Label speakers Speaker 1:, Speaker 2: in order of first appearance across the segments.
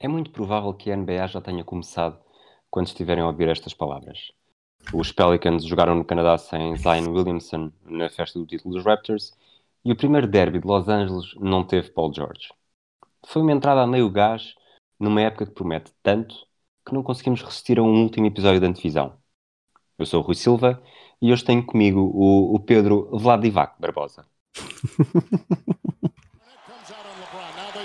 Speaker 1: É muito provável que a NBA já tenha começado quando estiverem a ouvir estas palavras. Os Pelicans jogaram no Canadá sem Zion Williamson na festa do título dos Raptors e o primeiro derby de Los Angeles não teve Paul George. Foi uma entrada a meio gás numa época que promete tanto que não conseguimos resistir a um último episódio da antevisão. Eu sou o Rui Silva e hoje tenho comigo o, o Pedro Vladivac Barbosa.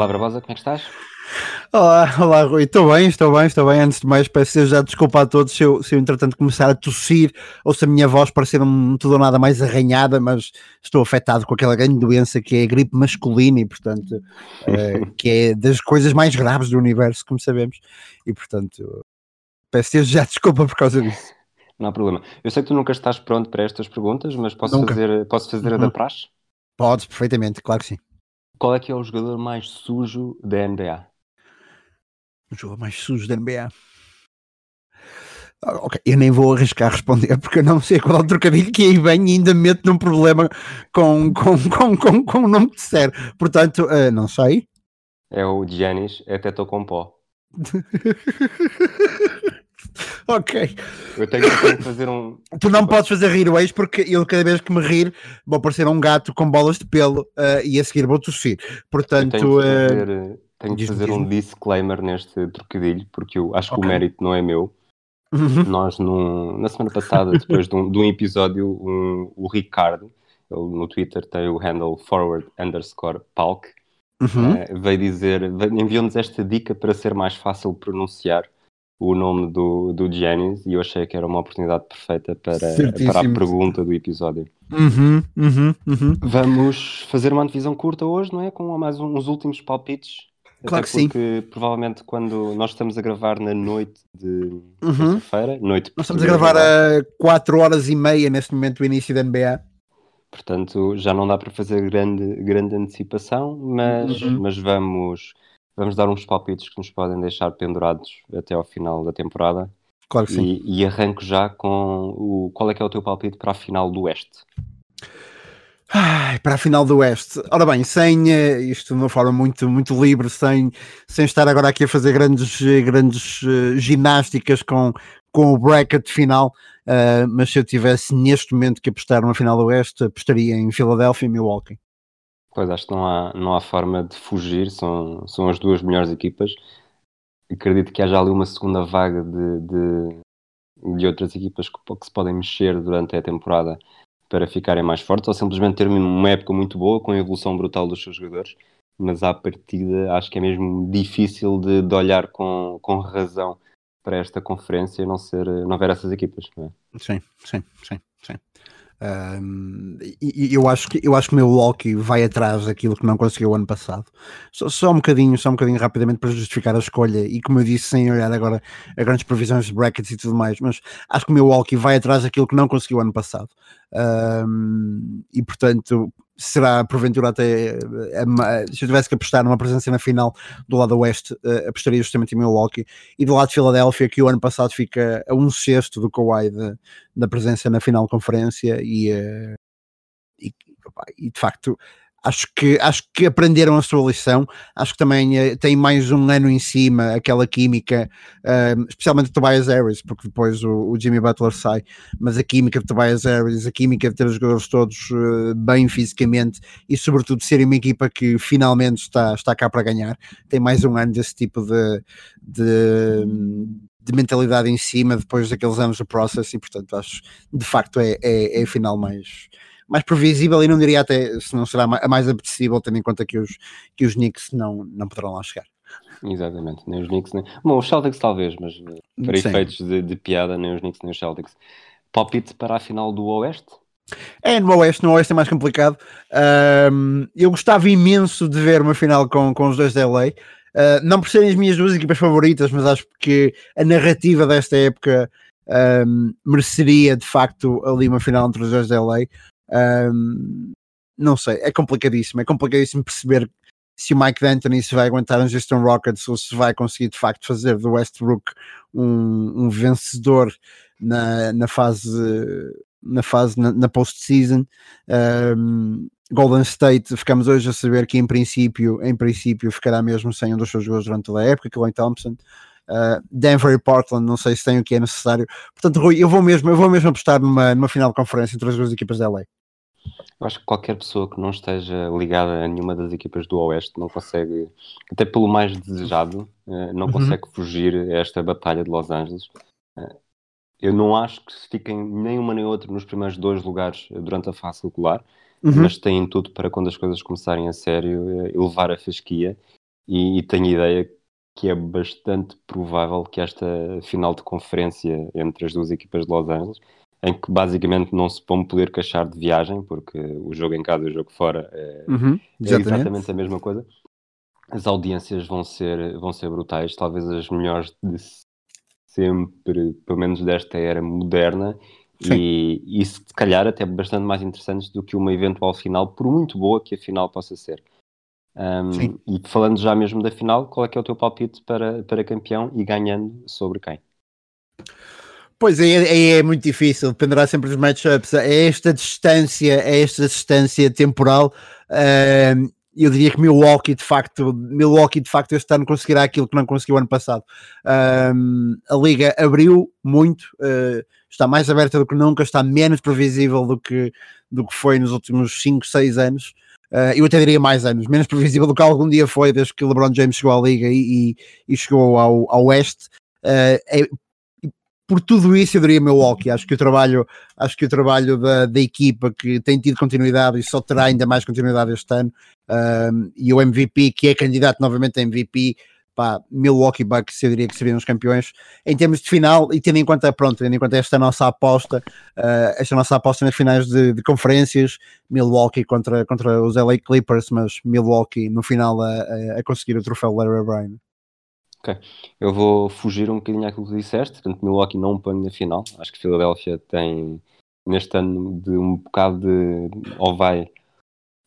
Speaker 1: Olá, Barbosa, como é que estás?
Speaker 2: Olá, olá Rui, estou bem, estou bem, estou bem. Antes de mais, peço já desculpa a todos se eu, se eu entretanto começar a tossir ou se a minha voz parecer um tudo ou nada mais arranhada, mas estou afetado com aquela grande doença que é a gripe masculina e, portanto, é, que é das coisas mais graves do universo, como sabemos, e, portanto, peço já desculpa por causa disso.
Speaker 1: Não há problema. Eu sei que tu nunca estás pronto para estas perguntas, mas posso fazer, posso fazer uhum. a da uhum. praxe?
Speaker 2: Podes, perfeitamente, claro que sim.
Speaker 1: Qual é que é o jogador mais sujo da NBA?
Speaker 2: O jogador mais sujo da NBA? Ah, ok, eu nem vou arriscar responder porque eu não sei qual é o trocadilho que aí vem e ainda me meto num problema com, com, com, com, com o nome que disser. Portanto, uh, não sei.
Speaker 1: É o Giannis, é Teto com pó.
Speaker 2: ok.
Speaker 1: Eu tenho, que fazer um.
Speaker 2: Tu não podes fazer rir hoje porque eu, cada vez que me rir, vou parecer um gato com bolas de pelo uh, e a seguir vou tossir. Portanto.
Speaker 1: Eu tenho que eh, fazer, uh, tenho que fazer um disclaimer neste trocadilho porque eu acho okay. que o mérito não é meu. Uhum. Nós, num, na semana passada, depois de um, de um episódio, um, o Ricardo, ele no Twitter tem o handle forward underscore palk, uhum. uh, veio dizer, enviou-nos esta dica para ser mais fácil pronunciar o nome do, do Giannis e eu achei que era uma oportunidade perfeita para, para a pergunta do episódio.
Speaker 2: Uhum, uhum, uhum.
Speaker 1: Vamos fazer uma divisão curta hoje, não é? Com mais uns últimos palpites.
Speaker 2: Claro que sim.
Speaker 1: Porque provavelmente quando nós estamos a gravar na noite de uhum. terça-feira, noite
Speaker 2: Nós estamos a gravar a 4 horas e meia neste momento do início da NBA.
Speaker 1: Portanto, já não dá para fazer grande, grande antecipação, mas, uhum. mas vamos vamos dar uns palpites que nos podem deixar pendurados até ao final da temporada.
Speaker 2: Claro que sim.
Speaker 1: E, e arranco já com o qual é que é o teu palpite para a final do Oeste?
Speaker 2: Ai, para a final do Oeste. Ora bem, sem uh, isto de uma forma muito, muito livre, sem, sem estar agora aqui a fazer grandes, grandes uh, ginásticas com, com o bracket final, uh, mas se eu tivesse neste momento que apostar numa final do Oeste, apostaria em Filadélfia e Milwaukee.
Speaker 1: Pois acho que não há, não há forma de fugir, são, são as duas melhores equipas. Acredito que haja ali uma segunda vaga de, de, de outras equipas que, que, se podem mexer durante a temporada para ficarem mais fortes, ou simplesmente ter uma época muito boa com a evolução brutal dos seus jogadores. Mas à partida acho que é mesmo difícil de, de olhar com, com razão para esta conferência não, ser, não ver essas equipas. Não é?
Speaker 2: Sim, sim, sim, sim. Um, e, eu acho que eu acho que o meu Loki vai atrás daquilo que não conseguiu ano passado. Só, só, um bocadinho, só um bocadinho rapidamente para justificar a escolha e como eu disse, sem olhar agora a grandes previsões de brackets e tudo mais, mas acho que o meu Loki vai atrás daquilo que não conseguiu ano passado. Um, e portanto, será porventura até uh, se eu tivesse que apostar numa presença na final do lado oeste, uh, apostaria justamente em Milwaukee. E do lado de Filadélfia, que o ano passado fica a um sexto do Kawhi da presença na final conferência e, uh, e, e de facto acho que, acho que aprenderam a sua lição, acho que também uh, tem mais um ano em cima aquela química, uh, especialmente o Tobias Harris, porque depois o, o, Jimmy Butler sai, mas a química de Tobias Harris, a química de ter os jogadores todos uh, bem fisicamente e sobretudo serem uma equipa que finalmente está, está cá para ganhar, tem mais um ano desse tipo de, de, de mentalidade em cima depois daqueles anos de process e portanto acho de facto é, é, é a final mais mais previsível e não diria até se não será a mais apetecível, tendo em conta que os, que os Knicks não, não poderão lá chegar.
Speaker 1: Exatamente, nem os Knicks, nem... Bom, os Celtics talvez, mas eh, para Sim. efeitos de, de, piada, nem os Knicks nem os Celtics. Palpite para a final do Oeste?
Speaker 2: É, no Oeste, no Oeste é mais complicado. Um, eu gostava imenso de ver uma final com, com os dois da LA. Uh, não por serem as minhas duas equipas favoritas, mas acho que a narrativa desta época um, mereceria de facto ali uma final entre os dois da LA. Um, não sei, é complicadíssimo. É complicadíssimo perceber se o Mike D'Antoni se vai aguentar nos Houston Rockets ou se vai conseguir de facto fazer do Westbrook um, um vencedor na, na fase na fase na, na post-season. Um, Golden State, ficamos hoje a saber que em princípio, em princípio ficará mesmo sem um dos seus jogadores durante toda a época, Clay Thompson. Uh, Denver e Portland, não sei se tem o que é necessário. Portanto, Rui, eu vou mesmo, eu vou mesmo apostar numa, numa final de conferência entre as duas equipas da LA.
Speaker 1: Eu acho que qualquer pessoa que não esteja ligada a nenhuma das equipas do Oeste não consegue, até pelo mais desejado, uh, não uhum. consegue fugir a esta batalha de Los Angeles. Uh, eu não acho que fiquem nem uma nem outra nos primeiros dois lugares durante a fase regular, uhum. mas têm tudo para quando as coisas começarem a sério elevar a fasquia e, e tenho ideia que é bastante provável que esta final de conferência entre as duas equipas de Los Angeles, em que basicamente não se vão poder queixar de viagem, porque o jogo em casa e o jogo fora é,
Speaker 2: uhum,
Speaker 1: é exatamente a mesma coisa. As audiências vão ser, vão ser brutais, talvez as melhores de sempre, pelo menos desta era moderna, e, e se calhar até bastante mais interessantes do que uma eventual final, por muito boa que a final possa ser. Um, e falando já mesmo da final, qual é que é o teu palpite para, para campeão e ganhando sobre quem?
Speaker 2: Pois é, é, é, muito difícil, dependerá sempre dos matchups. É esta distância, é esta distância temporal. Uh, eu diria que Milwaukee de facto, Milwaukee de facto este ano conseguirá aquilo que não conseguiu ano passado. Um, a liga abriu muito, uh, está mais aberta do que nunca, está menos previsível do que, do que foi nos últimos 5, 6 anos. Uh, eu até diria mais anos, menos previsível do que algum dia foi desde que LeBron James chegou à liga e, e, e chegou ao, ao Oeste. Uh, é, por tudo isso eu diria Milwaukee, acho que o trabalho, acho que o trabalho da, da equipa que tem tido continuidade e só terá ainda mais continuidade este ano, uh, e o MVP que é candidato novamente a MVP, pá, Milwaukee Bucks eu diria que seriam os campeões em termos de final e tendo em conta, pronto, tendo em conta esta nossa aposta, uh, esta nossa aposta nas finais de, de, conferências, Milwaukee contra, contra os LA Clippers, mas Milwaukee no final a, a conseguir o troféu Larry O'Brien.
Speaker 1: Ok, eu vou fugir um bocadinho àquilo que disseste, portanto Milwaukee não põe na final, acho que Filadélfia tem neste ano de um bocado de ou vai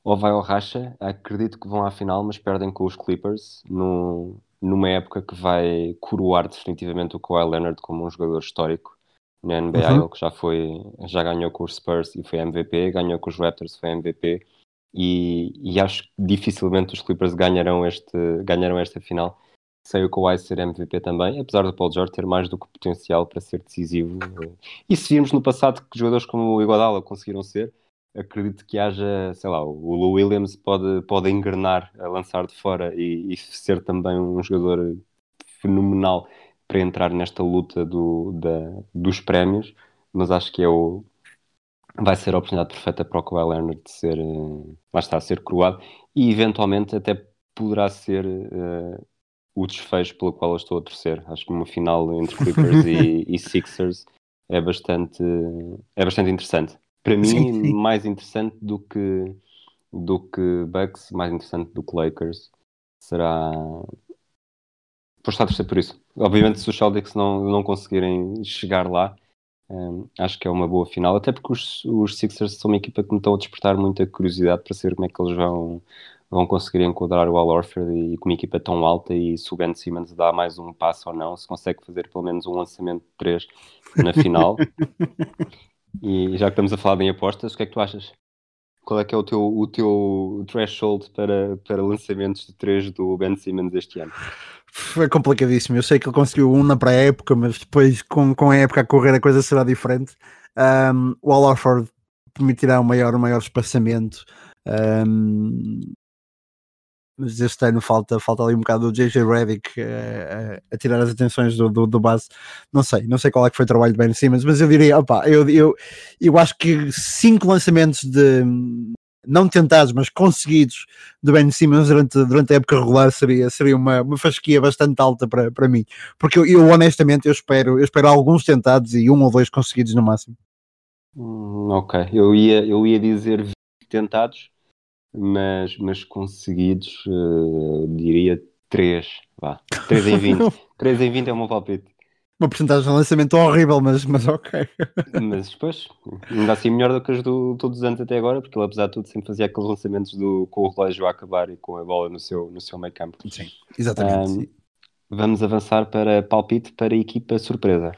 Speaker 1: ou vai ao racha, acredito que vão à final, mas perdem com os Clippers no, numa época que vai coroar definitivamente o Kawhi Leonard como um jogador histórico na NBA, uhum. ele que já foi, já ganhou com os Spurs e foi MVP, ganhou com os Raptors foi MVP e, e acho que dificilmente os Clippers ganharão, este, ganharão esta final sem o Kawhi ser MVP também, apesar do Paul George ter mais do que potencial para ser decisivo. E se virmos no passado que jogadores como o Iguodala conseguiram ser, acredito que haja, sei lá, o Lou Williams pode, pode engrenar a lançar de fora e, e, ser também um jogador fenomenal para entrar nesta luta do, da, dos prémios, mas acho que é o, vai ser a oportunidade perfeita para o Kawhi Leonard de ser, uh, lá está, ser coroado e eventualmente até poderá ser uh, o desfecho pelo qual eu estou a torcer. Acho que uma final entre Clippers e, e Sixers é bastante, é bastante interessante para mim, sim, sim. mais interessante do que, do que Bucks, mais interessante do que Lakers, será. Vou estar a torcer por isso. Obviamente, se os Celtics não, não conseguirem chegar lá, um, acho que é uma boa final. Até porque os, os Sixers são uma equipa que me estão a despertar muita curiosidade para saber como é que eles vão, vão conseguir enquadrar o Al Orford e com uma equipa tão alta e se o Ben Simmons dá mais um passo ou não, se consegue fazer pelo menos um lançamento de 3 na final. E já que estamos a falar em apostas, o que é que tu achas? Qual é que é o teu, o teu threshold para, para lançamentos de 3 do Ben Simmons este ano?
Speaker 2: Foi complicadíssimo. Eu sei que ele conseguiu um na pré-época, mas depois, com, com a época a correr, a coisa será diferente. Um, o Al Orford permitirá um maior, um maior espaçamento. Um, mas este ano falta, falta ali um bocado o JJ Redick uh, a, tirar as atenções do, do, do, base. Não sei, não sei qual é que foi o trabalho de Ben Simmons, mas eu diria, opa, eu, eu, eu acho que cinco lançamentos de não tentados, mas conseguidos de Ben Simmons durante, durante a época regular seria, seria uma, uma fasquia bastante alta para, para mim. Porque eu, eu honestamente eu espero, eu espero alguns tentados e um ou dois conseguidos no máximo.
Speaker 1: Hum, ok, eu ia, eu ia dizer tentados, mas, mas conseguidos, uh, diria 3, vá, 3 em 20. 3 em 20 é o meu palpite.
Speaker 2: Uma porcentagem de lançamento horrível, mas, mas ok.
Speaker 1: mas depois, ainda assim melhor do que as do todos os anos até agora, porque ele apesar de tudo sempre fazia aqueles lançamentos do, com o relógio a acabar e com a bola no seu, no seu meio campo.
Speaker 2: Sim, exatamente.
Speaker 1: Um, vamos avançar para palpite para equipa surpresa.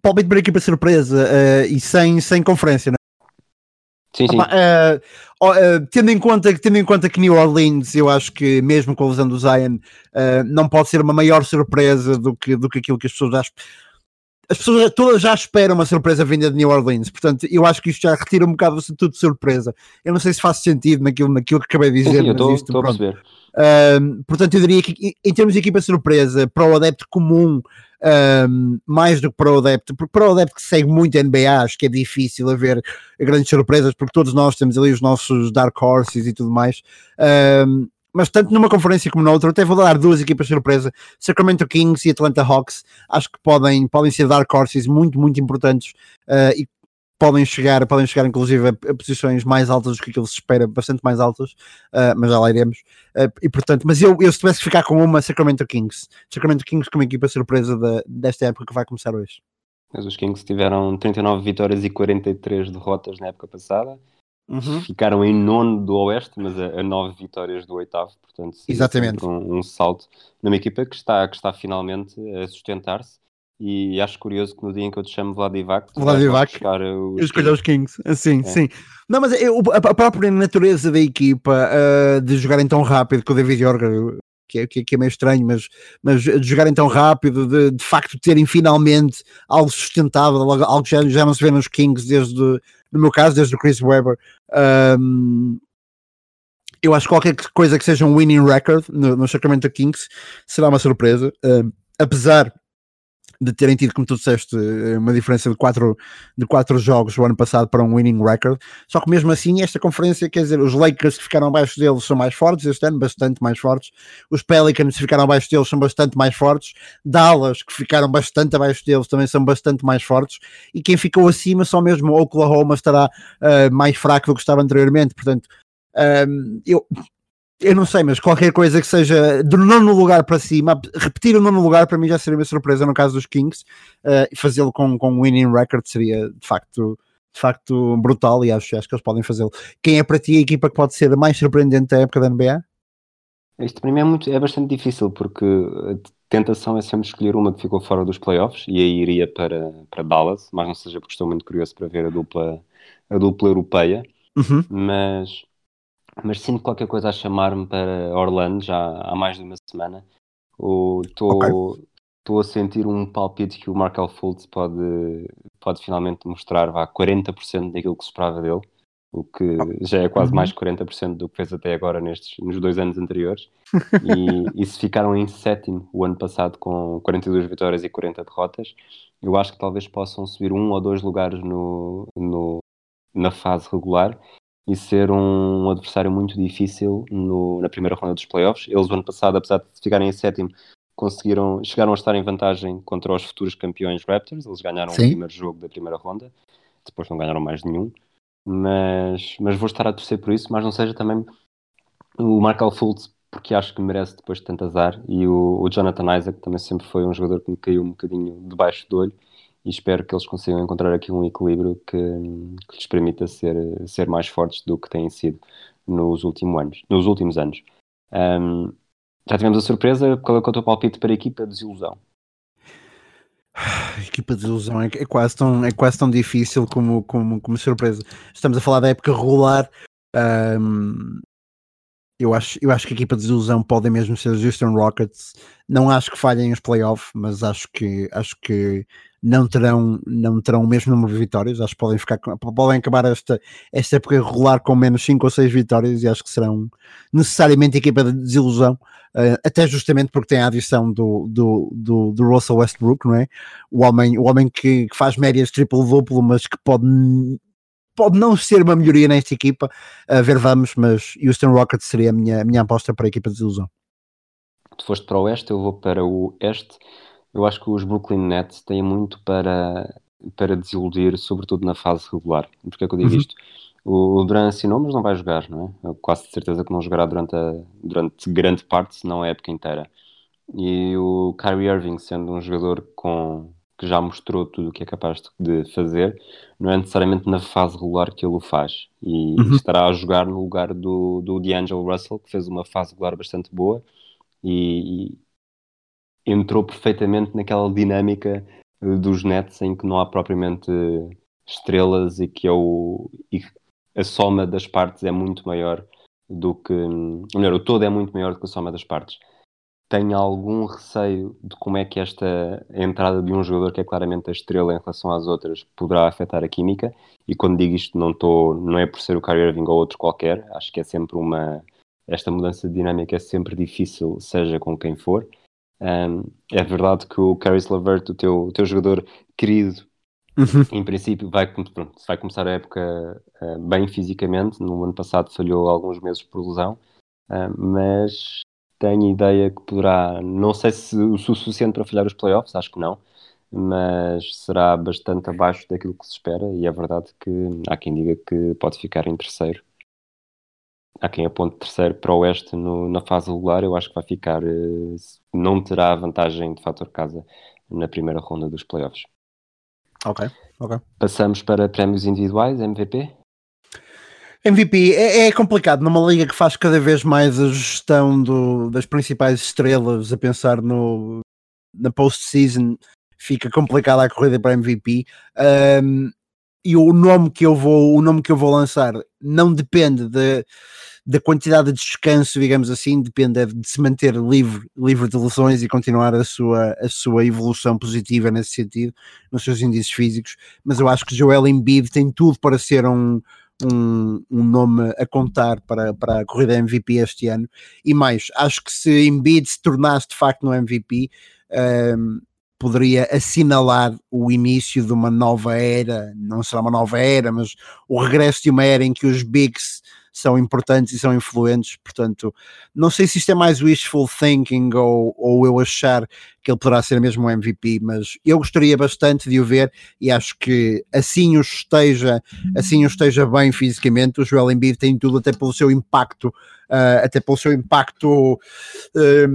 Speaker 2: Palpite para a equipa surpresa uh, e sem, sem conferência,
Speaker 1: Sim, sim.
Speaker 2: uh, uh, tendo, em conta, tendo em conta que New Orleans, eu acho que mesmo com a lesão do Zion, uh, não pode ser uma maior surpresa do que, do que aquilo que as pessoas já as pessoas todas já esperam uma surpresa vinda de New Orleans, portanto, eu acho que isto já retira um bocado tudo de surpresa. Eu não sei se faz sentido naquilo, naquilo que acabei de dizer, sim,
Speaker 1: sim, mas isto, perceber.
Speaker 2: portanto, eu diria que em termos de equipa surpresa, para o adepto comum, um, mais do que para o adepto, porque para o adepto que segue muito NBA, acho que é difícil haver grandes surpresas, porque todos nós temos ali os nossos dark horses e tudo mais. Um, mas tanto numa conferência como noutra, até vou dar duas equipas surpresa, Sacramento Kings e Atlanta Hawks, acho que podem, podem ser dark horses muito, muito importantes uh, e podem chegar, podem chegar inclusive a, a, posições mais altas do que aquilo se espera, bastante mais altas, uh, mas já lá iremos. Uh, e portanto, mas eu, eu se tivesse que ficar com uma, Sacramento Kings, Sacramento Kings como equipa surpresa de, desta época que vai começar hoje.
Speaker 1: Mas os Kings tiveram 39 vitórias e 43 derrotas na época passada. Uhum. Ficaram em nono do Oeste, mas a, a nove vitórias do oitavo, portanto,
Speaker 2: Exatamente.
Speaker 1: Um, um, salto numa equipa que está, que está finalmente a sustentar-se e acho curioso que no dia em que eu te chamo Vladivac,
Speaker 2: Vladivac eu escolhi os Kings. Sim, é. sim. Não, mas eu, a própria natureza da equipa uh, de jogarem tão rápido com o David Yorger, que é, que é meio estranho, mas, mas de jogarem tão rápido, de, de facto terem finalmente algo sustentável, algo que já, já não se vê nos Kings desde, no meu caso, desde o Chris Webber. Um, eu acho que qualquer coisa que seja um winning record no, no Sacramento Kings será uma surpresa. Um, apesar de terem tido, como tu disseste, eh, uma diferença de quatro, de quatro jogos o ano passado para um winning record. Só que mesmo assim, esta conferência, quer dizer, os Lakers que ficaram abaixo deles são mais fortes este ano, bastante mais fortes. Os Pelicans que ficaram abaixo deles são bastante mais fortes. Dallas, que ficaram bastante abaixo deles, também são bastante mais fortes. E quem ficou acima, só mesmo Oklahoma estará uh, mais fraco do que estava anteriormente. Portanto, um, ehm, eu eu não sei, mas qualquer coisa que seja do nono lugar para cima, repetir o nono lugar para mim já seria uma surpresa no caso dos Kings, uh, fazê-lo com, com winning record seria de facto, de facto brutal e acho, acho que eles podem fazê-lo. Quem é para ti a equipa que pode ser a mais surpreendente da época da NBA?
Speaker 1: Isto para mim é, muito, é bastante difícil porque a tentação é sempre escolher uma que ficou fora dos playoffs e aí iria para, para Dallas, mas não seja porque estou muito curioso para ver a dupla, a dupla europeia,
Speaker 2: uhum.
Speaker 1: mas mas sinto qualquer coisa a chamar-me para Orlando já há mais de uma semana. Estou okay. a sentir um palpite que o Markel Fultz pode, pode finalmente mostrar vá 40% daquilo que se esperava dele, o que já é quase uhum. mais 40% do que fez até agora nestes, nos dois anos anteriores. e, e se ficaram em sétimo o ano passado com 42 vitórias e 40 derrotas, eu acho que talvez possam subir um ou dois lugares no, no na fase regular e ser um adversário muito difícil no, na primeira ronda dos playoffs. Eles, o ano passado, apesar de ficarem em sétimo, conseguiram, chegaram a estar em vantagem contra os futuros campeões Raptors. Eles ganharam Sim. o primeiro jogo da primeira ronda, depois não ganharam mais nenhum. Mas, mas vou estar a torcer por isso, mas não seja também o Markel Fultz, porque acho que merece depois de tanto azar, e o, o Jonathan Isaac também sempre foi um jogador que me caiu um bocadinho debaixo do olho e espero que eles consigam encontrar aqui um equilíbrio que, que lhes permita ser, ser mais fortes do que têm sido nos últimos anos. Nos últimos anos. Um, já tivemos a surpresa, qual é o teu palpite para a equipa de desilusão?
Speaker 2: equipa de desilusão é, é, quase tão, é quase tão difícil como, como, como surpresa. Estamos a falar da época regular. Um, eu acho, eu acho que a equipa de desilusão pode mesmo ser os Houston Rockets. Não acho que falhem os playoffs, mas acho que, acho que não terão, não terão o mesmo número de vitórias. Acho que podem, ficar, podem acabar esta, esta época regular com menos 5 ou 6 vitórias e acho que serão necessariamente equipa de desilusão. Uh, até justamente porque tem a adição do, do, do, do, Russell Westbrook, não é? O homem, o homem que, que faz médias triplo-duplo, mas que pode pode não ser uma melhoria nesta equipa, a ver vamos, mas Houston Rockets seria a minha, a minha aposta para a equipa de desilusão.
Speaker 1: Tu foste para o oeste, eu vou para o este. Eu acho que os Brooklyn Nets têm muito para, para desiludir, sobretudo na fase regular. Porquê é que eu digo uhum. isto? O, Duran assinou, mas não vai jogar, não é? Eu quase certeza que não jogará durante, a, durante grande parte, se não a época inteira. E o Kyrie Irving, sendo um jogador com, que já mostrou tudo o que é capaz de fazer, não é necessariamente na fase regular que ele o faz. E uhum. estará a jogar no lugar do, do D'Angelo Russell, que fez uma fase regular bastante boa e entrou perfeitamente naquela dinâmica eh, dos Nets em que não há propriamente estrelas e que é o, e a soma das partes é muito maior do que. Melhor, o todo é muito maior do que a soma das partes. Tenho algum receio de como é que esta entrada de um jogador que é claramente a estrela em relação às outras poderá afetar a química. E quando digo isto, não, tô, não é por ser o Kyrie Irving ou outro qualquer. Acho que é sempre uma. Esta mudança de dinâmica é sempre difícil, seja com quem for. Um, é verdade que o Caris Lavert, o teu, o teu jogador querido, Uhum. Em princípio, vai, pronto, vai começar a época uh, bem fisicamente. No ano passado falhou alguns meses por lesão, uh, mas tenho ideia que poderá, não sei se o suficiente para falhar os playoffs, acho que não, mas será bastante abaixo daquilo que se espera. E é verdade que há quem diga que pode ficar em terceiro. Há quem aponte terceiro para o oeste no, na fase regular. Eu acho que vai ficar, uh, não terá vantagem de fator casa na primeira ronda dos playoffs.
Speaker 2: Ok, ok.
Speaker 1: Passamos para prémios individuais, MVP.
Speaker 2: MVP é, é, complicado numa liga que faz cada vez mais a gestão do, das principais estrelas a pensar no, na post-season fica complicada a corrida para MVP. Um, e o nome que eu vou, o nome que eu vou lançar não depende de da quantidade de descanso, digamos assim, depende de se manter livre, livre de lesões e continuar a sua, a sua evolução positiva nesse sentido, nos seus índices físicos. Mas eu acho que Joel Embiid tem tudo para ser um, um, um, nome a contar para, para a corrida MVP este ano. E mais, acho que se Embiid se tornasse de facto no MVP, um, poderia assinalar o início de uma nova era, não será uma nova era, mas o regresso de uma era em que os Bigs são importantes e são influentes, portanto, não sei se isto é mais wishful thinking ou, ou eu achar que ele poderá ser mesmo um MVP, mas eu gostaria bastante de o ver e acho que assim o esteja, assim o esteja bem fisicamente, o Joel Embiid tem tudo até pelo seu impacto, uh, até pelo seu impacto um,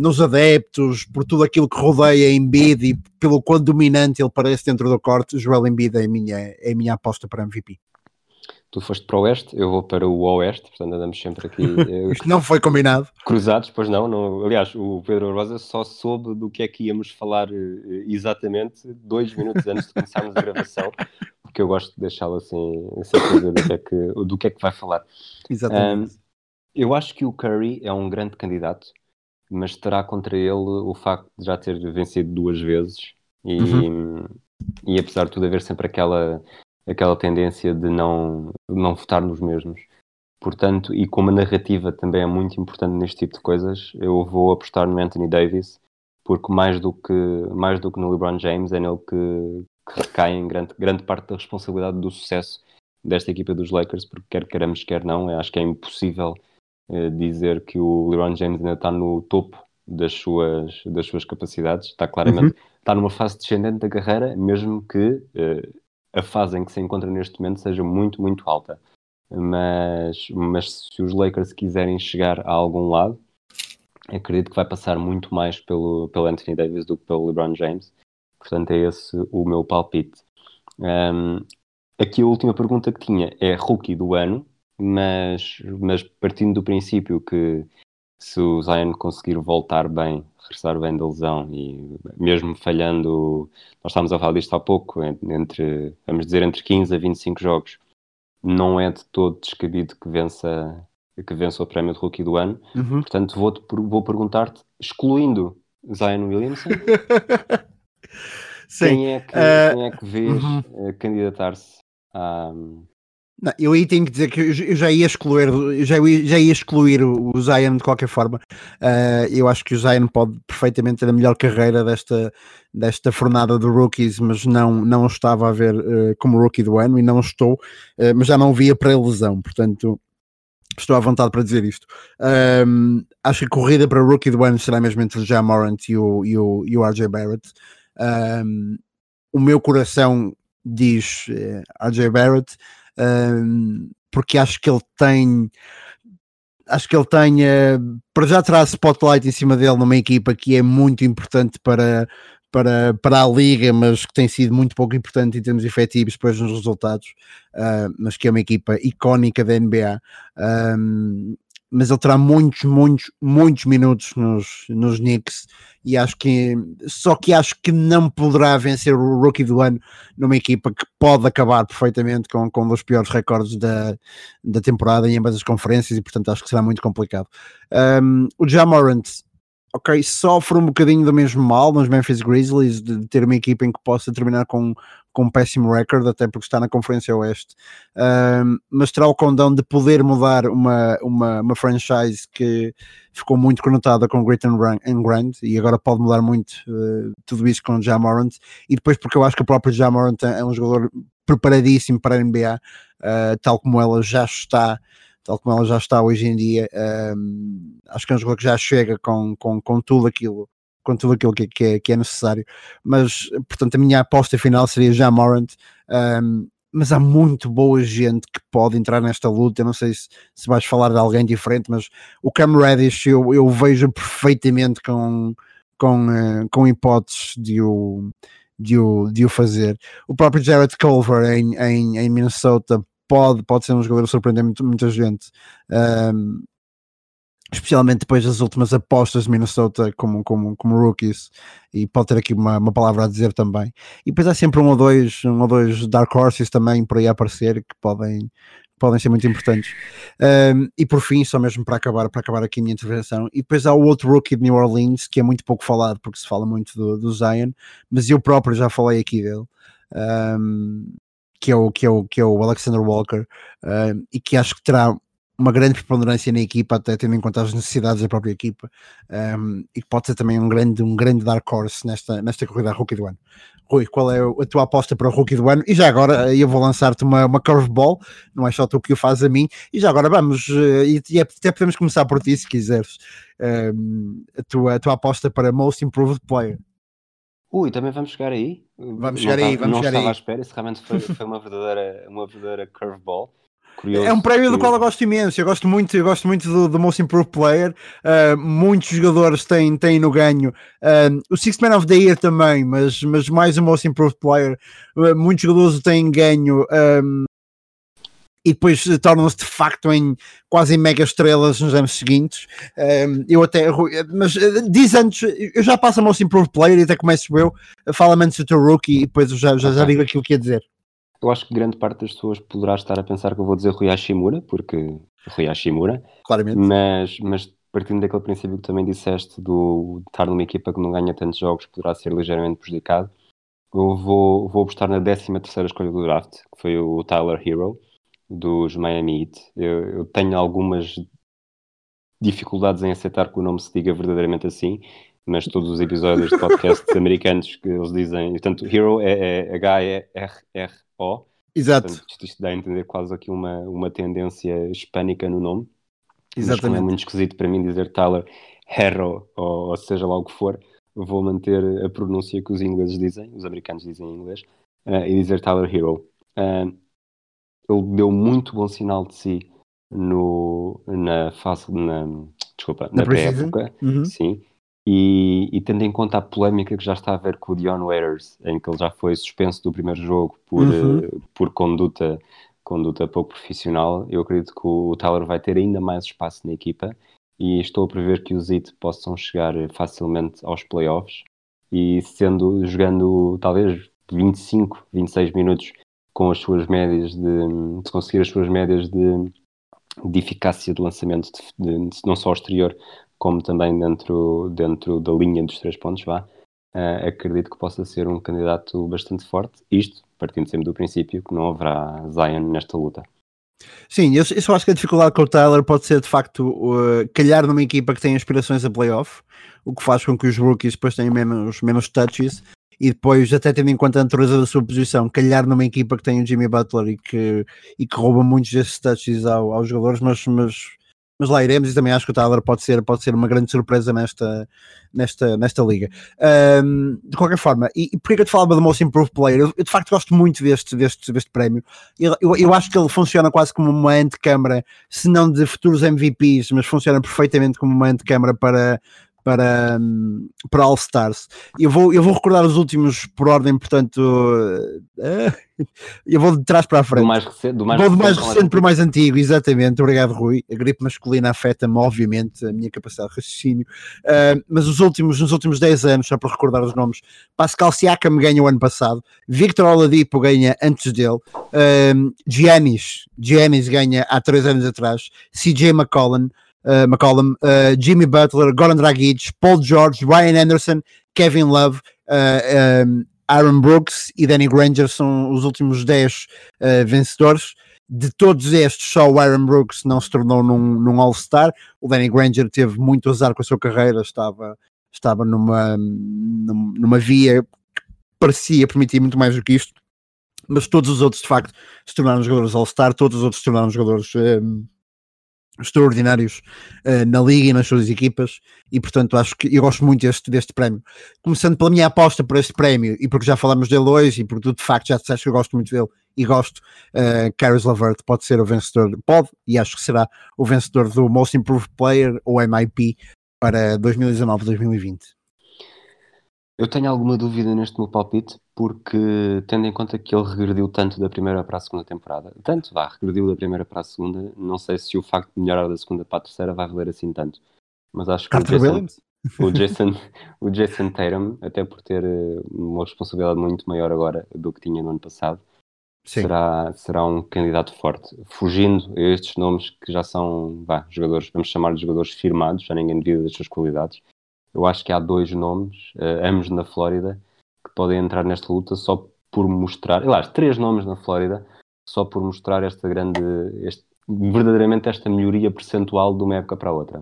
Speaker 2: nos adeptos, por tudo aquilo que rodeia Embiid e pelo quão dominante ele parece dentro do corte, Joel Embiid é a minha, é a minha aposta para MVP
Speaker 1: tu foste para o oeste, eu vou para o oeste, portanto andamos sempre aqui.
Speaker 2: Eh, Isto não foi combinado.
Speaker 1: Cruzados, pois não, não. Aliás, o Pedro Rosa só soube do que é que íamos falar eh, exatamente dois minutos antes de começarmos a gravação, porque eu gosto de deixá-lo assim, sem saber do que, é que, do que é que vai falar.
Speaker 2: Exatamente. Um,
Speaker 1: eu acho que o Curry é um grande candidato, mas terá contra ele o facto de já ter vencido duas vezes e, uhum. e apesar de tudo haver sempre aquela aquela tendência de não, não votar nos mesmos. Portanto, e como a narrativa também é muito importante neste tipo de coisas, eu vou apostar no Anthony Davis, porque mais do que, mais do que no LeBron James, é nele que, que recai em grande, grande parte da responsabilidade do sucesso desta equipa dos Lakers, porque quer queremos, quer não, acho que é impossível dizer que o LeBron James ainda está no topo das suas, das suas capacidades, está claramente, uhum. está numa fase descendente da carreira, mesmo que eh, a fase em que se encontra neste momento seja muito, muito alta. Mas, mas se os Lakers quiserem chegar a algum lado, acredito que vai passar muito mais pelo, pelo Anthony Davis do que pelo LeBron James. Portanto, é esse o meu palpite. Um, aqui a última pergunta que tinha é rookie do ano, mas, mas partindo do princípio que se o Zion conseguir voltar bem, regressar bem da lesão e mesmo falhando, nós estávamos a falar disto há pouco, entre, vamos dizer, entre 15 a 25 jogos, não é de todo descabido que vença, que vença o prémio de rookie do ano. Uhum. Portanto, vou, vou perguntar-te, excluindo Zion Williamson, quem, é que, uh... quem é que vês uhum. candidatar-se a,
Speaker 2: não, eu aí tenho que dizer que eu já ia excluir, já ia, já ia excluir o, Zion de qualquer forma. Uh, eu acho que o Zion pode perfeitamente ter a melhor carreira desta, desta fornada de rookies, mas não, não estava a ver uh, como rookie do ano e não estou, uh, mas já não via para a lesão, portanto estou à vontade para dizer isto. Um, acho que a corrida para rookie do ano será mesmo entre o Jam Morant e o, e o, e o RJ Barrett. Um, o meu coração diz uh, RJ Barrett, porque acho que ele tem acho que ele tem uh, para já terá spotlight em cima dele numa equipa que é muito importante para, para, para a liga, mas que tem sido muito pouco importante em termos efetivos depois nos resultados, uh, mas que é uma equipa icónica da NBA. Um, mas ele terá muitos, muitos, muitos minutos nos, nos Knicks e acho que só que acho que não poderá vencer o rookie do ano numa equipa que pode acabar perfeitamente com, com um dos piores recordes da, da temporada em ambas as conferências e portanto acho que será muito complicado. Um, o Jamorant ok, sofre um bocadinho do mesmo mal nos Memphis Grizzlies de ter uma equipa em que possa terminar com, com um péssimo recorde, até porque está na Conferência Oeste, um, mas terá o condão de poder mudar uma, uma, uma franchise que ficou muito conotada com Great and Grand e agora pode mudar muito uh, tudo isso com o Jamorant. E depois porque eu acho que o próprio Jamorant é um jogador preparadíssimo para a NBA, uh, tal como ela já está tal como ela já está hoje em dia, um, acho que é um jogo que já chega com, com, com tudo aquilo com tudo aquilo que, que, é, que é necessário, mas portanto a minha aposta final seria já Morant, um, mas há muito boa gente que pode entrar nesta luta. Eu não sei se, se vais falar de alguém diferente, mas o Cam Reddish eu, eu vejo perfeitamente com, com, uh, com hipóteses de o, de, o, de o fazer. O próprio Jared Culver em, em, em Minnesota pode, pode ser um jogador surpreender muito, muita gente. Um, especialmente depois das últimas apostas de Minnesota como, como, como rookies, e pode ter aqui uma, uma palavra a dizer também. E depois há sempre um ou dois, um ou dois Dark Horses também por aí a aparecer que podem, podem ser muito importantes. Um, e por fim, só mesmo para acabar, para acabar aqui a minha intervenção, e depois há o outro rookie de New Orleans que é muito pouco falado porque se fala muito do, do Zion, mas eu próprio já falei aqui dele. Um, que é o, que é o, que é o Alexander Walker, e que acho que terá uma grande preponderância na equipa, até tendo em conta as necessidades da própria equipa, um, e que pode ser também um grande, um grande dark horse nesta, nesta corrida rookie do ano. Rui, qual é a tua aposta para o rookie do ano? E já agora eu vou lançar-te uma, uma curveball, não é só tu que o fazes a mim, e já agora vamos, eh, e, e até podemos começar por ti se quiseres, um, a, tua, a tua aposta para Most Improved Player.
Speaker 1: Ui, também vamos chegar aí.
Speaker 2: Vamos chegar aí, vamos
Speaker 1: não
Speaker 2: chegar
Speaker 1: estava
Speaker 2: aí.
Speaker 1: à espera, isso realmente foi, foi uma verdadeira, uma verdadeira curveball.
Speaker 2: Curioso é um prémio do qual eu gosto imenso. Eu gosto muito, eu gosto muito do, do Most Improved Player. Uh, muitos jogadores têm, têm no ganho. Uh, o Sixth Man of the Year também, mas, mas mais o Most Improved Player. Uh, muitos jogadores têm ganho. Um, e depois tornam-se de facto em quase em mega estrelas nos anos seguintes. Um, eu até, mas diz antes, eu já passo a Most Improved Player e até começo eu, fala-me antes do teu rookie e depois eu já, já, já digo aquilo que ia dizer.
Speaker 1: Eu acho que grande parte das pessoas poderá estar a pensar que eu vou dizer Rui Hashimura, porque Rui Hashimura,
Speaker 2: Claramente.
Speaker 1: mas, mas partindo daquele princípio que também disseste do estar numa equipa que não ganha tantos jogos, poderá ser ligeiramente prejudicado, eu vou, vou apostar na 13 terceira escolha do draft, que foi o Tyler Hero, dos Miami Heat. Eu, eu, tenho algumas dificuldades em aceitar que o nome se diga verdadeiramente assim, mas todos os episódios de podcasts americanos que eles dizem, portanto, Hero é, é H-E-R-R-O.
Speaker 2: Exato.
Speaker 1: Portanto, isto, isto, dá a entender quase aqui uma, uma tendência hispânica no nome.
Speaker 2: Exatamente.
Speaker 1: Mas é muito esquisito para mim dizer Tyler Hero, ou, ou seja lá o que for, vou manter a pronúncia que os ingleses dizem, os americanos dizem em inglês, uh, e dizer Tyler Hero. Uh, ele deu muito bom sinal de si no, na fase, na, desculpa, na, na pré-época,
Speaker 2: uhum.
Speaker 1: sim, e, e, tendo em conta a polémica que já está a ver com o Dion Waiters, em que ele já foi suspenso do primeiro jogo por,
Speaker 2: uhum.
Speaker 1: uh, por conduta, conduta pouco profissional, eu acredito que o Tyler vai ter ainda mais espaço na equipa e estou a prever que os IT possam chegar facilmente aos playoffs e sendo, jogando talvez 25, 26 minutos com as suas médias de, de conseguir as suas médias de, de eficácia de lançamento, de, de, não só exterior, como também dentro, dentro da linha dos três pontos, vá, uh, acredito que possa ser um candidato bastante forte. Isto, partindo sempre do princípio que não haverá Zion nesta luta.
Speaker 2: Sim, eu, eu só acho que a dificuldade com o Tyler pode ser de facto uh, calhar numa equipa que tem aspirações a playoff, o que faz com que os rookies depois tenham menos, menos touches e depois, até tendo em conta a natureza da sua posição, calhar numa equipa que tem o Jimmy Butler e que, e que rouba muitos desses touches ao, aos jogadores, mas, mas mas lá iremos e também acho que o Tyler pode ser, pode ser uma grande surpresa nesta, nesta, nesta liga. Um, de qualquer forma, e, e porque eu te falava do Most Improved Player, eu, eu, de facto gosto muito deste, deste, deste prémio. Eu, eu, eu acho que ele funciona quase como uma antecâmara, se não de futuros MVPs, mas funciona perfeitamente como uma antecâmara para, para, para All Stars. Eu vou, eu vou recordar os últimos por ordem, portanto, uh, eu vou de trás para a frente. Do
Speaker 1: mais recente, do mais
Speaker 2: vou do mais recente, recente para o mais antigo, exatamente. Obrigado, Rui. A gripe masculina afeta-me, obviamente, a minha capacidade de raciocínio. Uh, mas os últimos, nos últimos 10 anos, só para recordar os nomes, Pascal Siakam ganha o ano passado, Victor Oladipo ganha antes dele, uh, Giannis, Giannis ganha há 3 anos atrás, CJ McCollum uh, McCollum, uh, Jimmy Butler, Goran Dragic, Paul George, Ryan Anderson, Kevin Love, um, Aaron Brooks e Danny Granger são os últimos 10 vencedores. De todos estes, só o Aaron Brooks não se tornou num, num All-Star. O Danny Granger teve muito azar com a sua carreira, estava, estava numa, numa via que parecia permitir muito mais do que isto mas todos os outros de facto se tornaram jogadores All-Star, todos os outros se tornaram jogadores um, extraordinários uh, na liga e nas suas equipas e portanto acho que eu gosto muito deste, deste prémio. Começando pela minha aposta por este prémio e porque já falamos dele hoje e porque tu de facto já disseste que eu gosto muito dele e gosto uh, Caris Lavert pode ser o vencedor pode e acho que será o vencedor do Most Improved Player ou MIP para 2019-2020
Speaker 1: eu tenho alguma dúvida neste meu palpite, porque tendo em conta que ele regrediu tanto da primeira para a segunda temporada, tanto vá, regrediu da primeira para a segunda, não sei se o facto de melhorar da segunda para a terceira vai valer assim tanto. Mas acho que o Jason, o Jason, o Jason Tatum, até por ter eh, uma responsabilidade muito maior agora do que tinha no ano passado, será, será um candidato forte. Fugindo a estes nomes que já são, vá, jogadores, vamos chamar de jogadores firmados, já ninguém duvida das suas qualidades eu acho que há dois nomes, uh, ambos na Flórida, podem entrar nesta luta só por mostrar, aliás, três nomes na Flórida, só por mostrar esta grande, este, verdadeiramente esta melhoria percentual de uma época para a outra.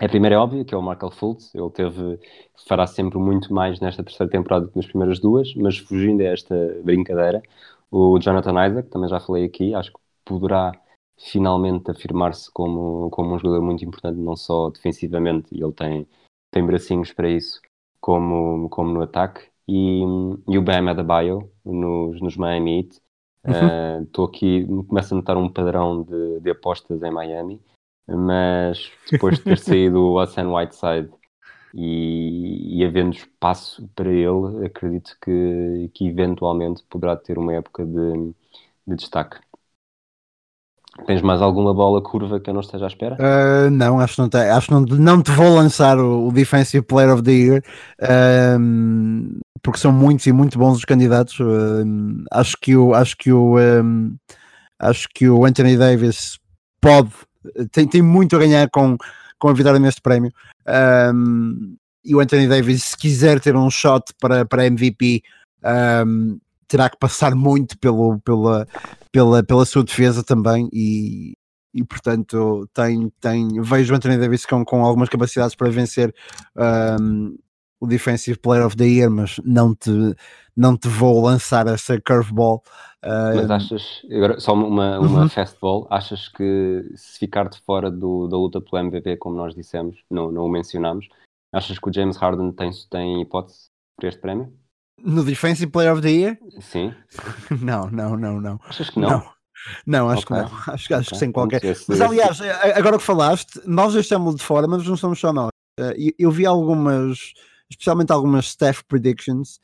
Speaker 1: A primeira é óbvia, que é o Markel Fultz, ele teve, fará sempre muito mais nesta terceira temporada do que nas primeiras duas, mas fugindo a esta brincadeira, o Jonathan Isaac, também já falei aqui, acho que poderá finalmente afirmar-se como, como um jogador muito importante, não só defensivamente, e ele tem tem bracinhos para isso, como, como no ataque. E, e o Bam Adebayo nos, nos Miami Heat. Estou uhum. uh, aqui, começo a notar um padrão de, de apostas em Miami, mas depois de ter saído o Hassan Whiteside e, e havendo espaço para ele, acredito que, que eventualmente poderá ter uma época de, de destaque. Tens mais alguma bola curva que eu não esteja à espera?
Speaker 2: Uh, não, acho que não, te, acho que não, não te vou lançar o, o Defensive Player of the Year porque são muitos e muito bons os candidatos. Acho que o acho que o acho que o Anthony Davis pode tem, tem muito a ganhar com, com a vitória neste prémio. e o Anthony Davis, se quiser ter um shot para, para MVP, um, terá que passar muito pelo, pela, pela, pela sua defesa também e, e portanto tem, tem, vejo o Anthony Davis com, com algumas capacidades para vencer um, o Defensive Player of the Year, mas não te, não te vou lançar essa curveball.
Speaker 1: Uh, mas achas, agora, só uma, uma uhum. fastball, achas que se ficar de fora do, da luta pelo MVP, como nós dissemos, não, não o mencionámos, achas que o James Harden tem, tem hipótese para este prémio?
Speaker 2: No Defensive Player of the Year?
Speaker 1: Sim.
Speaker 2: não, não, não, não.
Speaker 1: Achas que não? Não,
Speaker 2: não acho okay. que não. Acho, acho okay. que sem qualquer. Mas aliás, agora que falaste, nós estamos de fora, mas não somos só nós. Eh, eu vi algumas, especialmente algumas staff predictions,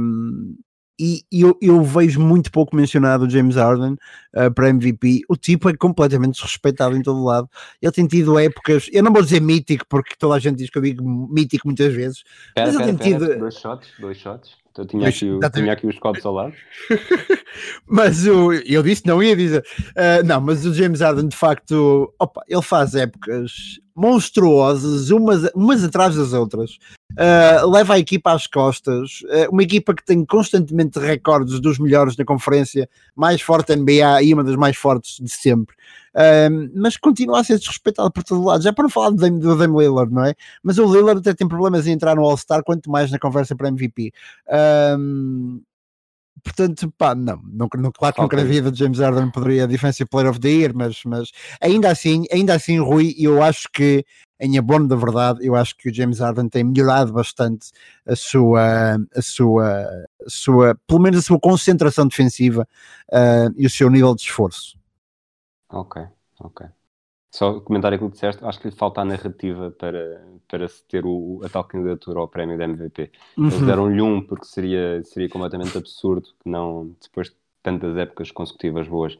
Speaker 2: um, e eu, eu, vejo muito pouco mencionado o James Harden uh, para MVP. O tipo é completamente desrespeitado em todo lado. Ele tem tido épocas, eu não vou dizer mítico, porque toda a gente diz que eu digo mítico muitas vezes.
Speaker 1: Pera, mas ele pera, tem tido. Dois shots, dois shots. Então tinha, aqui, o, tinha aqui os copos ao lado.
Speaker 2: mas o, eu disse, não ia dizer. Uh, não, mas o James Harden, de facto, opa, ele faz épocas monstruosas, umas, umas atrás das outras. Uh, leva a equipa às costas. Uh, uma equipa que tem constantemente recordes dos melhores na conferência, mais forte NBA e uma das mais fortes de sempre. Uh, mas continua a ser desrespeitado por todo lado. Já para não falar do Dame, do Dame Lillard, não é? Mas o Lillard até tem problemas em entrar no All-Star, quanto mais na conversa para MVP. portanto, pá, não, não, não claro que nunca na vida de James Harden poderia Defensive Player of the Year, mas, mas ainda assim, ainda assim, Rui, eu acho que em abono da verdade, eu acho que o James Harden tem melhorado bastante a sua, a sua, a sua pelo menos a sua concentração defensiva uh, e o seu nível de esforço.
Speaker 1: Ok, ok. Só comentar aquilo que disseste, acho que lhe falta a narrativa para, para se ter o, a tal candidatura ao prémio da MVP. Uhum. Eles deram-lhe um porque seria, seria completamente absurdo que não, depois de tantas épocas consecutivas boas,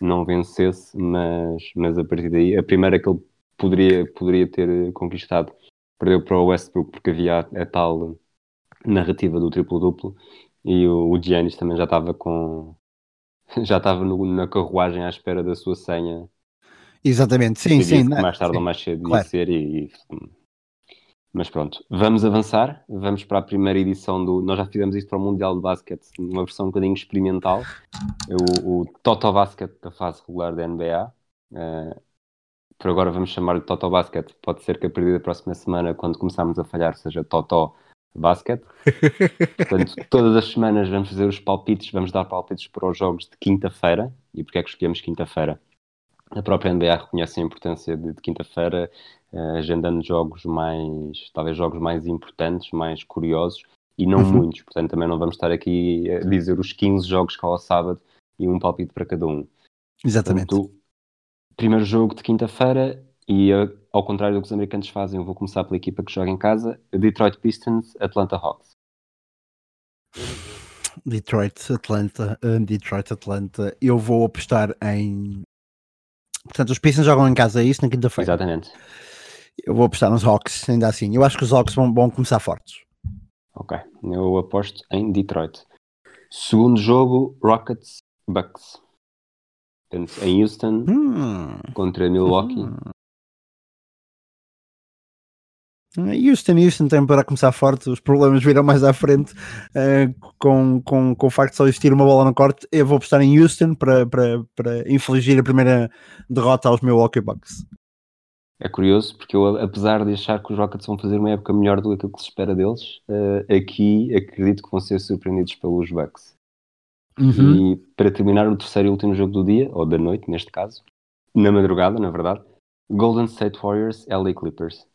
Speaker 1: não vencesse, mas, mas a partir daí, a primeira que ele poderia, poderia ter conquistado perdeu para o Westbrook porque havia a, a tal narrativa do triplo-duplo e o, o Giannis também já estava com já estava no, na carruagem à espera da sua senha
Speaker 2: Exatamente, sim, sim.
Speaker 1: Mais tarde
Speaker 2: sim,
Speaker 1: ou mais cedo claro. ia ser e, e, Mas pronto, vamos avançar, vamos para a primeira edição do... Nós já fizemos isto para o Mundial de Basquete, uma versão um bocadinho experimental, o, o Toto Basket da fase regular da NBA. Uh, eh, por agora vamos chamar-lhe Toto Basket. Pode ser que a partir da próxima semana, quando começarmos a falhar, seja Toto Basket. Portanto, todas as semanas vamos fazer os palpites, vamos dar palpites para os jogos de quinta-feira. E porquê é que escolhemos quinta-feira? A própria NBA reconhece a importância de, de quinta-feira, uh, agendando jogos mais, talvez jogos mais importantes, mais curiosos, e não uhum. muitos. Portanto, também não vamos estar aqui a dizer os 15 jogos que há ao sábado e um palpite para cada um.
Speaker 2: Exatamente.
Speaker 1: Portanto, primeiro jogo de quinta-feira, e uh, ao contrário do que os americanos fazem, eu vou começar pela equipa que joga em casa: Detroit Pistons, Atlanta Hawks.
Speaker 2: Detroit, Atlanta, uh, Detroit, Atlanta. Eu vou apostar em Portanto, os Pistons jogam em casa, é isso, na quinta-feira.
Speaker 1: Exatamente.
Speaker 2: Eu vou apostar nos Hawks, ainda assim. Eu acho que os Hawks vão, vão começar fortes.
Speaker 1: Ok, eu aposto em Detroit. Segundo jogo, Rockets Bucks. Em Houston hum. contra Milwaukee. Hum.
Speaker 2: Houston, Houston tem para começar forte, os problemas virão mais à frente uh, com, com, com o facto de só existir uma bola no corte. Eu vou apostar em Houston para, para, para infligir a primeira derrota aos Milwaukee Bucks.
Speaker 1: É curioso porque eu, apesar de achar que os Rockets vão fazer uma época melhor do que aquilo que se espera deles, uh, aqui acredito que vão ser surpreendidos pelos Bucks. Uhum. E para terminar o terceiro e último jogo do dia, ou da noite neste caso, na madrugada, na verdade, Golden State Warriors, LA Clippers.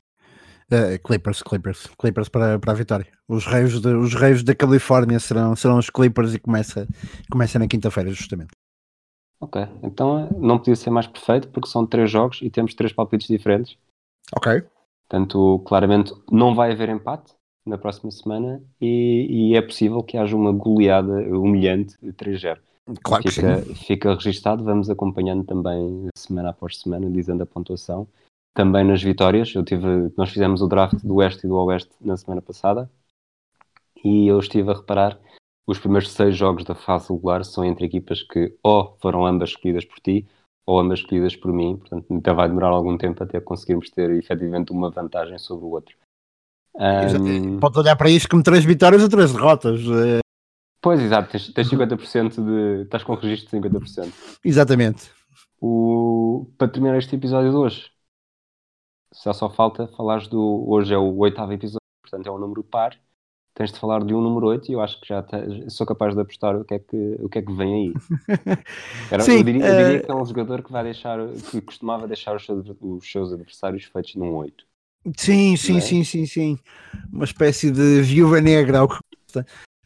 Speaker 2: Uh, Clippers, Clippers, Clippers para, para a vitória. Os reis, de, os reis da Califórnia serão, serão os Clippers e começa, começa na quinta-feira, justamente.
Speaker 1: Ok, então eh, não podia ser mais perfeito porque são três jogos e temos três palpites diferentes.
Speaker 2: Ok.
Speaker 1: Portanto, claramente não vai haver empate na próxima semana e, e é possível que haja uma goleada humilhante de 3-0.
Speaker 2: Claro
Speaker 1: fica,
Speaker 2: que sim.
Speaker 1: Fica registado, vamos acompanhando também semana após semana, dizendo a pontuação também nas vitórias. Eu tive, nós fizemos o draft do Oeste e do Oeste na semana passada e eu estive a reparar os primeiros seis jogos da fase regular são entre equipas que ou foram ambas escolhidas por ti ou ambas escolhidas por mim, portanto ainda vai demorar algum tempo até conseguirmos ter efetivamente uma vantagem sobre o outro.
Speaker 2: Um... Podes olhar para isto como três vitórias ou três derrotas. É...
Speaker 1: Pois, exato, tens, tens 50% de. estás com registro de 50%.
Speaker 2: Exatamente.
Speaker 1: O... Para terminar este episódio de hoje, já só falta falares do. Hoje é o oitavo episódio, portanto é um número par. Tens de falar de um número 8 e eu acho que já te, sou capaz de apostar o que é que, o que, é que vem aí. Era, Sim, eu, diria, eu, diria, eh, que é um jogador que vai deixar, que costumava deixar os seus, os seus adversários feitos num 8.
Speaker 2: Sim, sim, é? sim, sim, sim. Uma espécie de viúva negra ao que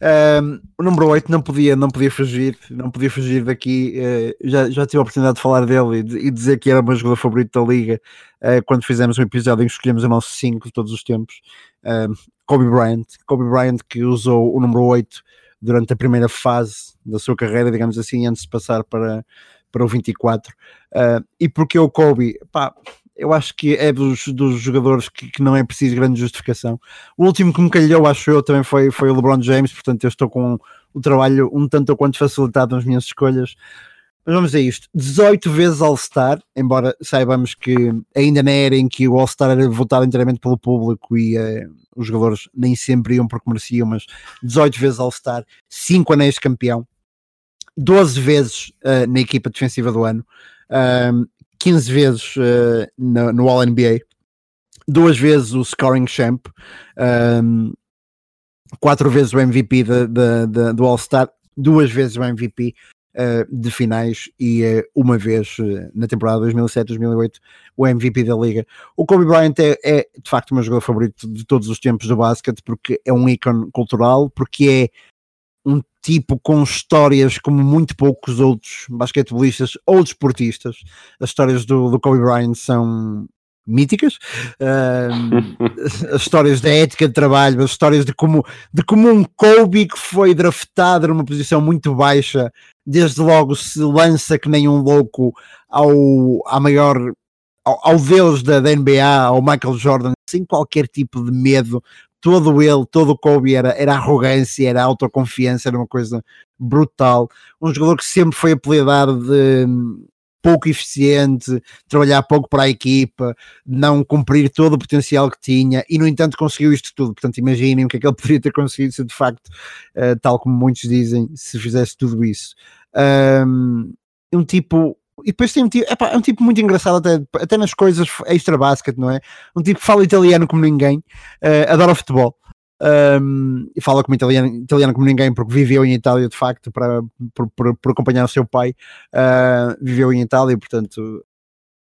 Speaker 2: um, o número 8 não podia, não podia fugir, não podia fugir daqui. Uh, já, já tive a oportunidade de falar dele e, de, e dizer que era o meu jogador favorito da liga uh, quando fizemos um episódio em que escolhemos o nosso 5 de todos os tempos. Uh, Kobe Bryant, Kobe Bryant que usou o número 8 durante a primeira fase da sua carreira, digamos assim, antes de passar para, para o 24. Uh, e porque o Kobe, pá, eu acho que é dos, dos jogadores que, que, não é preciso grande justificação. O último que me calhou, acho eu, também foi, foi o LeBron James, portanto eu estou com o trabalho um tanto ou quanto facilitado nas minhas escolhas. Mas vamos a isto: 18 vezes All-Star, embora saibamos que ainda na era em que o All-Star era votado inteiramente pelo público e uh, os jogadores nem sempre iam porque mereciam, mas 18 vezes All-Star, 5 anéis de campeão, 12 vezes uh, na equipa defensiva do ano, 15 vezes uh, no, no All-NBA, duas vezes o scoring champ, um, quatro vezes o MVP de, de, de, do All-Star, duas vezes o MVP uh, de finais e uh, uma vez uh, na temporada 2007-2008 o MVP da liga. O Kobe Bryant é, é, de facto o meu jogador favorito de todos os tempos do basquete porque é um ícone cultural, porque é um tipo com histórias como muito poucos outros basquetebolistas ou desportistas. As histórias do, do Kobe Bryant são míticas, uh, as histórias da ética de trabalho, as histórias de como, de como um Kobe que foi draftado numa posição muito baixa, desde logo se lança que nem um louco ao, à maior ao, ao deus da, da, NBA, ao Michael Jordan, sem qualquer tipo de medo, todo ele, todo o Kobe era, era arrogância, era autoconfiança, era uma coisa brutal. Um jogador que sempre foi apelidado de pouco eficiente, trabalhar pouco para a equipa, não cumprir todo o potencial que tinha e, no entanto, conseguiu isto tudo. Portanto, imaginem o que é que ele poderia ter conseguido se de facto, uh, tal como muitos dizem, se fizesse tudo isso. Um, um tipo. E depois tem um tipo, epá, é um tipo muito engraçado até, até nas coisas extra basket, não é? Um tipo que fala italiano como ninguém, uh, adora futebol, um, e fala como italiano, italiano como ninguém, porque viveu em Itália de facto para, por, por, por acompanhar o seu pai, uh, viveu em Itália, portanto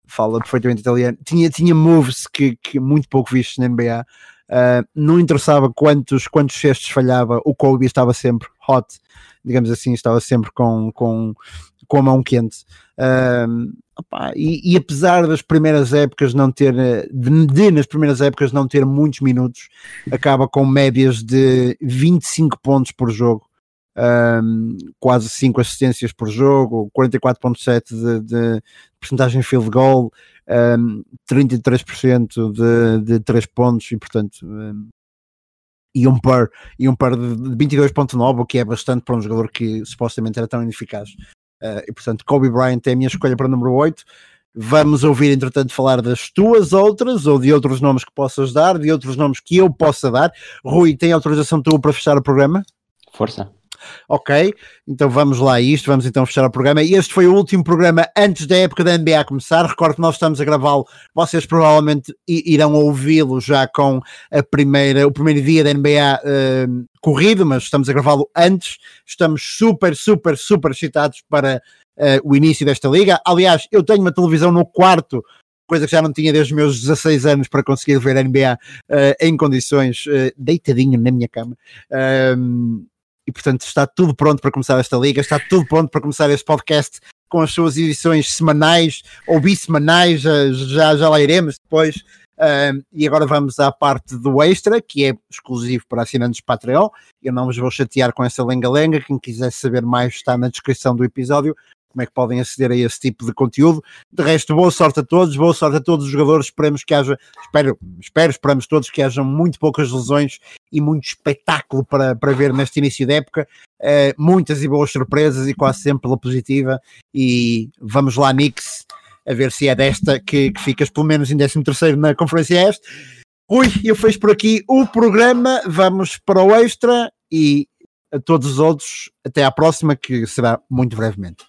Speaker 2: fala perfeitamente italiano. Tinha, tinha moves que, que muito pouco vistos na NBA. Uh, não interessava quantos, quantos cestos falhava, o Kobe estava sempre hot, digamos assim, estava sempre com, com, com a mão quente. Uh, Opa, e, e, apesar das primeiras épocas não ter, de, de, nas primeiras épocas não ter muitos minutos, acaba com médias de 25 pontos por jogo, um, quase 5 assistências por jogo, 44,7% de, de porcentagem field goal, um, 33% de, de 3 pontos e portanto um, e um par, e um par de 22.9, o que é bastante para um jogador que supostamente era tão ineficaz. Uh, e portanto, Kobe Bryant é a minha escolha para o número 8. Vamos ouvir, entretanto, falar das tuas outras ou de outros nomes que possas dar, de outros nomes que eu possa dar. Rui, tem autorização tua para fechar o programa?
Speaker 1: Força.
Speaker 2: Ok, então vamos lá a isto, vamos então fechar o programa. Este foi o último programa antes da época da NBA começar. Recordo que nós estamos a gravá-lo, vocês provavelmente irão ouvi-lo já com a primeira, o primeiro dia da NBA uh, corrido, mas estamos a gravá-lo antes. Estamos super, super, super excitados para uh, o início desta liga. Aliás, eu tenho uma televisão no quarto coisa que já não tinha desde os meus 16 anos para conseguir ver a NBA uh, em condições, uh, deitadinho na minha cama. Uh, e portanto está tudo pronto para começar esta liga, está tudo pronto para começar este podcast com as suas edições semanais ou bissemanais, já, já lá iremos depois. Um, e agora vamos à parte do extra, que é exclusivo para assinantes Patreon. Eu não vos vou chatear com essa lenga-lenga. Quem quiser saber mais está na descrição do episódio como é que podem aceder a esse tipo de conteúdo. De resto, boa sorte a todos, boa sorte a todos os jogadores. Esperemos que haja, espero, espero, esperamos todos que hajam muito poucas lesões e muito espetáculo para, para ver neste início da época. Uh, muitas e boas surpresas e quase sempre pela positiva. E vamos lá, Nix, a ver se é desta que, que ficas pelo menos em 13 na Conferência Este. Ui, eu fecho por aqui o programa. Vamos para o extra e a todos os outros, até à próxima, que será muito brevemente.